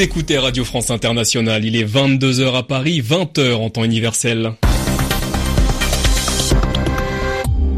Écoutez Radio France Internationale, il est 22h à Paris, 20h en temps universel.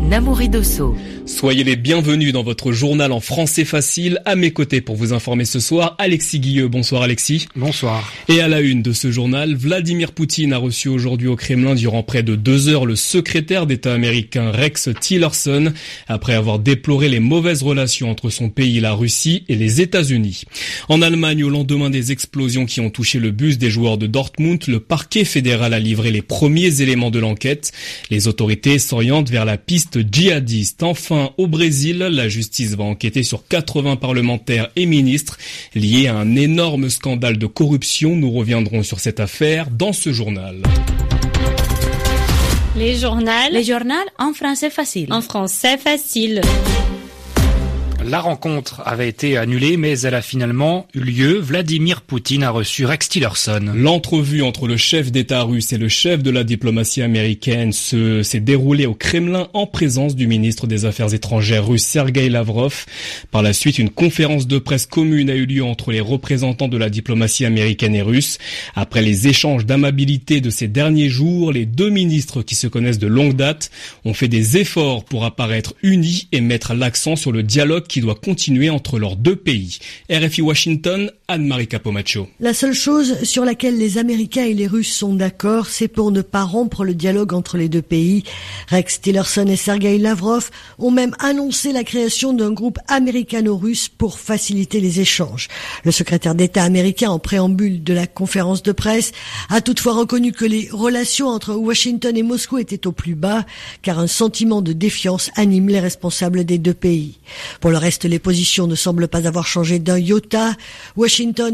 Namouri Dosso. Soyez les bienvenus dans votre journal en français facile. À mes côtés pour vous informer ce soir, Alexis Guilleux. Bonsoir Alexis. Bonsoir. Et à la une de ce journal, Vladimir Poutine a reçu aujourd'hui au Kremlin durant près de deux heures le secrétaire d'État américain Rex Tillerson après avoir déploré les mauvaises relations entre son pays, la Russie et les États-Unis. En Allemagne, au lendemain des explosions qui ont touché le bus des joueurs de Dortmund, le parquet fédéral a livré les premiers éléments de l'enquête. Les autorités s'orientent vers la piste djihadiste. Enfin, au Brésil, la justice va enquêter sur 80 parlementaires et ministres liés à un énorme scandale de corruption. Nous reviendrons sur cette affaire dans ce journal. Les journaux. Les journaux en français facile. En français facile. La rencontre avait été annulée, mais elle a finalement eu lieu. Vladimir Poutine a reçu Rex Tillerson. L'entrevue entre le chef d'État russe et le chef de la diplomatie américaine s'est déroulée au Kremlin en présence du ministre des Affaires étrangères russe Sergei Lavrov. Par la suite, une conférence de presse commune a eu lieu entre les représentants de la diplomatie américaine et russe. Après les échanges d'amabilité de ces derniers jours, les deux ministres qui se connaissent de longue date ont fait des efforts pour apparaître unis et mettre l'accent sur le dialogue qui doit continuer entre leurs deux pays. RFI Washington, La seule chose sur laquelle les Américains et les Russes sont d'accord, c'est pour ne pas rompre le dialogue entre les deux pays. Rex Tillerson et Sergei Lavrov ont même annoncé la création d'un groupe américano-russe pour faciliter les échanges. Le secrétaire d'État américain, en préambule de la conférence de presse, a toutefois reconnu que les relations entre Washington et Moscou étaient au plus bas, car un sentiment de défiance anime les responsables des deux pays. Pour le reste, les positions ne semblent pas avoir changé d'un iota.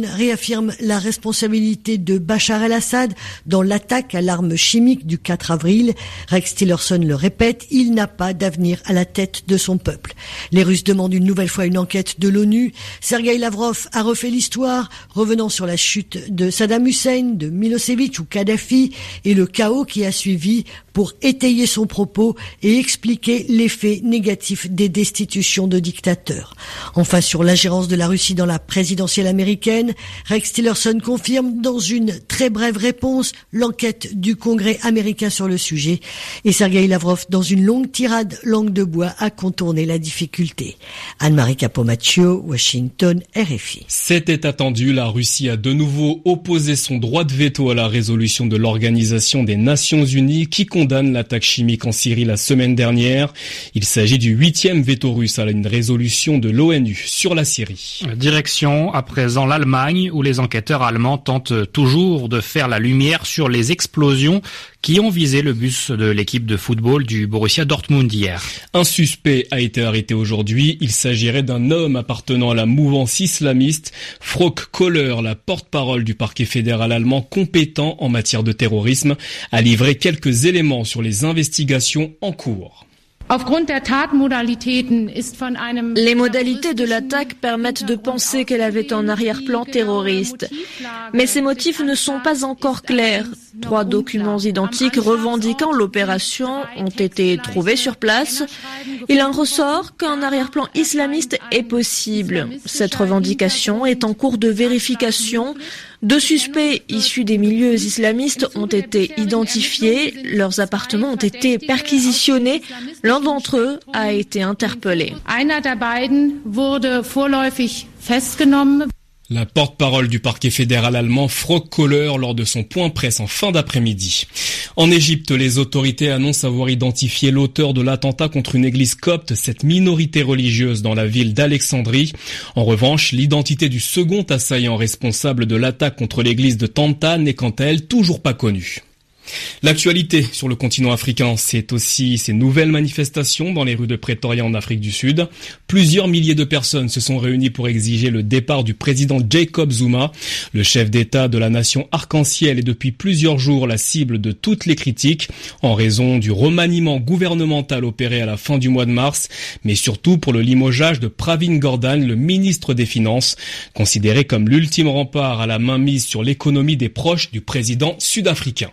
Réaffirme la responsabilité de Bachar el-Assad dans l'attaque à l'arme chimique du 4 avril. Rex Tillerson le répète, il n'a pas d'avenir à la tête de son peuple. Les Russes demandent une nouvelle fois une enquête de l'ONU. Sergei Lavrov a refait l'histoire, revenant sur la chute de Saddam Hussein, de Milosevic ou Kadhafi et le chaos qui a suivi pour étayer son propos et expliquer l'effet négatif des destitutions de dictateurs. Enfin, sur l'ingérence de la Russie dans la présidentielle américaine, Rex Tillerson confirme dans une très brève réponse l'enquête du Congrès américain sur le sujet et Sergei Lavrov, dans une longue tirade langue de bois, a contourné la difficulté. Anne-Marie Capomaccio, Washington, RFI. C'était attendu, la Russie a de nouveau opposé son droit de veto à la résolution de l'Organisation des Nations Unies qui condamne condamne l'attaque chimique en Syrie la semaine dernière. Il s'agit du huitième veto russe à une résolution de l'ONU sur la Syrie. Direction à présent l'Allemagne où les enquêteurs allemands tentent toujours de faire la lumière sur les explosions qui ont visé le bus de l'équipe de football du Borussia Dortmund hier. Un suspect a été arrêté aujourd'hui. Il s'agirait d'un homme appartenant à la mouvance islamiste. Frock Kohler, la porte-parole du parquet fédéral allemand compétent en matière de terrorisme, a livré quelques éléments sur les investigations en cours. Les modalités de l'attaque permettent de penser qu'elle avait un arrière-plan terroriste. Mais ces motifs ne sont pas encore clairs. Trois documents identiques revendiquant l'opération ont été trouvés sur place. Il en ressort qu'un arrière-plan islamiste est possible. Cette revendication est en cours de vérification. Deux suspects issus des milieux islamistes ont été identifiés, leurs appartements ont été perquisitionnés, l'un d'entre eux a été interpellé. La porte-parole du parquet fédéral allemand Frock Kohler lors de son point presse en fin d'après-midi. En Égypte, les autorités annoncent avoir identifié l'auteur de l'attentat contre une église copte, cette minorité religieuse dans la ville d'Alexandrie. En revanche, l'identité du second assaillant responsable de l'attaque contre l'église de Tanta n'est quant à elle toujours pas connue. L'actualité sur le continent africain, c'est aussi ces nouvelles manifestations dans les rues de Pretoria en Afrique du Sud. Plusieurs milliers de personnes se sont réunies pour exiger le départ du président Jacob Zuma. Le chef d'État de la nation arc-en-ciel est depuis plusieurs jours la cible de toutes les critiques en raison du remaniement gouvernemental opéré à la fin du mois de mars, mais surtout pour le limogeage de Pravin Gordhan, le ministre des Finances, considéré comme l'ultime rempart à la mainmise sur l'économie des proches du président sud-africain.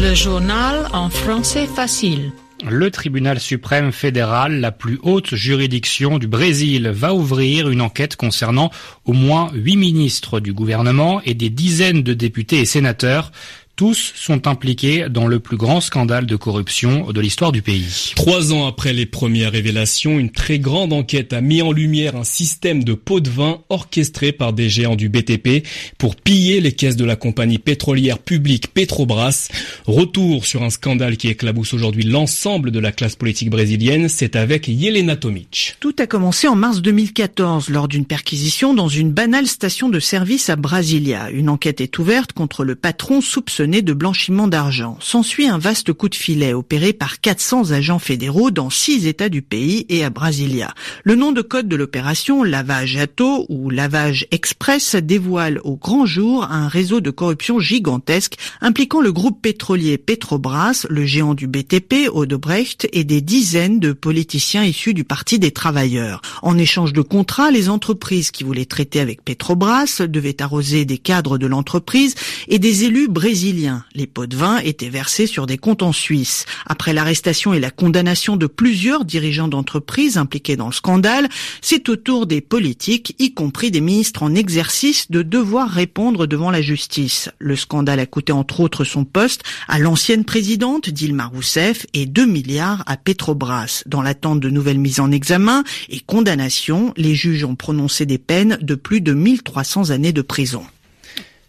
Le journal en français facile. Le tribunal suprême fédéral, la plus haute juridiction du Brésil, va ouvrir une enquête concernant au moins huit ministres du gouvernement et des dizaines de députés et sénateurs tous sont impliqués dans le plus grand scandale de corruption de l'histoire du pays. Trois ans après les premières révélations, une très grande enquête a mis en lumière un système de pots de vin orchestré par des géants du BTP pour piller les caisses de la compagnie pétrolière publique Petrobras. Retour sur un scandale qui éclabousse aujourd'hui l'ensemble de la classe politique brésilienne, c'est avec Yelena Tomic. Tout a commencé en mars 2014 lors d'une perquisition dans une banale station de service à Brasilia. Une enquête est ouverte contre le patron soupçonné de blanchiment d'argent. S'ensuit un vaste coup de filet opéré par 400 agents fédéraux dans six États du pays et à Brasilia. Le nom de code de l'opération, lavage à ou lavage express, dévoile au grand jour un réseau de corruption gigantesque impliquant le groupe pétrolier Petrobras, le géant du BTP, Odebrecht, et des dizaines de politiciens issus du Parti des travailleurs. En échange de contrats, les entreprises qui voulaient traiter avec Petrobras devaient arroser des cadres de l'entreprise et des élus brésiliens les pots de vin étaient versés sur des comptes en Suisse. Après l'arrestation et la condamnation de plusieurs dirigeants d'entreprises impliqués dans le scandale, c'est au tour des politiques, y compris des ministres en exercice, de devoir répondre devant la justice. Le scandale a coûté entre autres son poste à l'ancienne présidente Dilma Rousseff et 2 milliards à Petrobras. Dans l'attente de nouvelles mises en examen et condamnations, les juges ont prononcé des peines de plus de 1300 années de prison.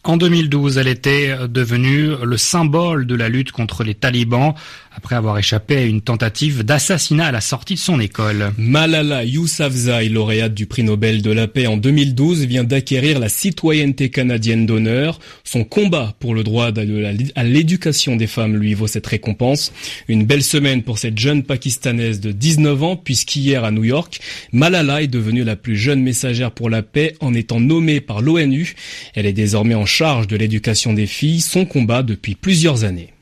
En 2012, elle était devenue le symbole de la lutte contre les talibans après avoir échappé à une tentative d'assassinat à la sortie de son école. Malala Yousafzai, lauréate du prix Nobel de la paix en 2012, vient d'acquérir la citoyenneté canadienne d'honneur. Son combat pour le droit à l'éducation des femmes lui vaut cette récompense. Une belle semaine pour cette jeune pakistanaise de 19 ans puisqu'hier à New York, Malala est devenue la plus jeune messagère pour la paix en étant nommée par l'ONU. Elle est désormais en charge de l'éducation des filles, son combat depuis plusieurs années.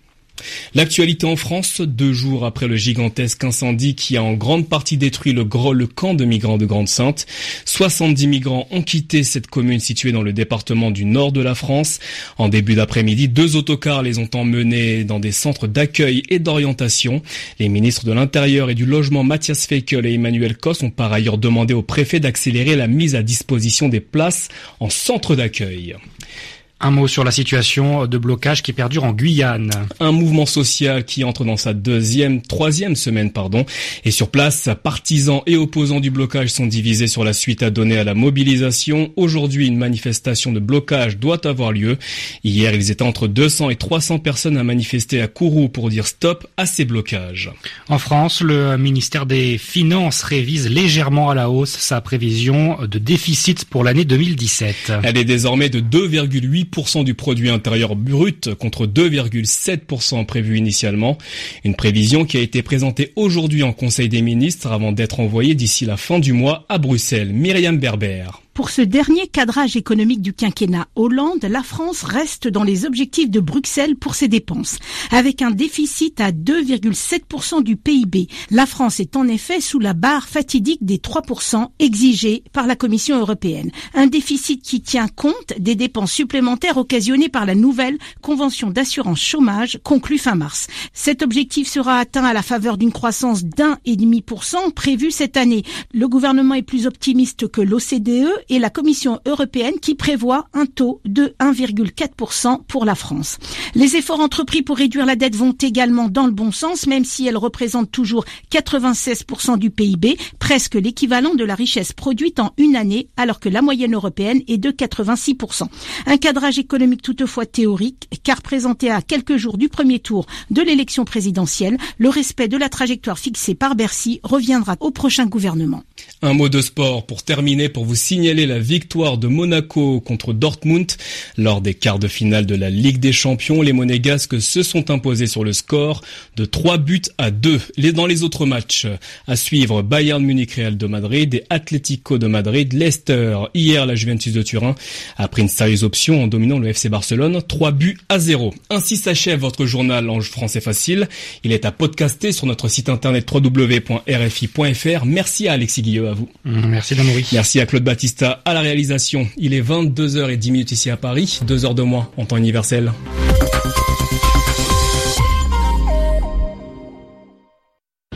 L'actualité en France, deux jours après le gigantesque incendie qui a en grande partie détruit le, gros, camp de migrants de Grande-Sainte. 70 migrants ont quitté cette commune située dans le département du nord de la France. En début d'après-midi, deux autocars les ont emmenés dans des centres d'accueil et d'orientation. Les ministres de l'Intérieur et du Logement Mathias Feikel et Emmanuel Cos ont par ailleurs demandé au préfet d'accélérer la mise à disposition des places en centre d'accueil. Un mot sur la situation de blocage qui perdure en Guyane. Un mouvement social qui entre dans sa deuxième, troisième semaine, pardon. Et sur place, partisans et opposants du blocage sont divisés sur la suite à donner à la mobilisation. Aujourd'hui, une manifestation de blocage doit avoir lieu. Hier, ils étaient entre 200 et 300 personnes à manifester à Kourou pour dire stop à ces blocages. En France, le ministère des Finances révise légèrement à la hausse sa prévision de déficit pour l'année 2017. Elle est désormais de 2,8 du produit intérieur brut contre 2,7% prévu initialement. Une prévision qui a été présentée aujourd'hui en Conseil des ministres avant d'être envoyée d'ici la fin du mois à Bruxelles. Myriam Berber. Pour ce dernier cadrage économique du quinquennat Hollande, la France reste dans les objectifs de Bruxelles pour ses dépenses, avec un déficit à 2,7% du PIB. La France est en effet sous la barre fatidique des 3% exigés par la Commission européenne. Un déficit qui tient compte des dépenses supplémentaires occasionnées par la nouvelle convention d'assurance chômage conclue fin mars. Cet objectif sera atteint à la faveur d'une croissance d'un et demi pour cent prévue cette année. Le gouvernement est plus optimiste que l'OCDE et la Commission européenne qui prévoit un taux de 1,4% pour la France. Les efforts entrepris pour réduire la dette vont également dans le bon sens, même si elle représente toujours 96% du PIB, presque l'équivalent de la richesse produite en une année, alors que la moyenne européenne est de 86%. Un cadrage économique toutefois théorique, car présenté à quelques jours du premier tour de l'élection présidentielle, le respect de la trajectoire fixée par Bercy reviendra au prochain gouvernement. Un mot de sport pour terminer, pour vous la victoire de Monaco contre Dortmund lors des quarts de finale de la Ligue des Champions? Les Monégasques se sont imposés sur le score de 3 buts à 2. Dans les autres matchs à suivre, Bayern Munich Real de Madrid et Atlético de Madrid, Leicester. Hier, la Juventus de Turin a pris une sérieuse option en dominant le FC Barcelone, 3 buts à 0. Ainsi s'achève votre journal Ange français facile. Il est à podcaster sur notre site internet www.rfi.fr. Merci à Alexis Guilleux, à vous. Merci Merci à Claude À la réalisation. Il est 22h10 ici à Paris, 2 heures de moins en temps universel.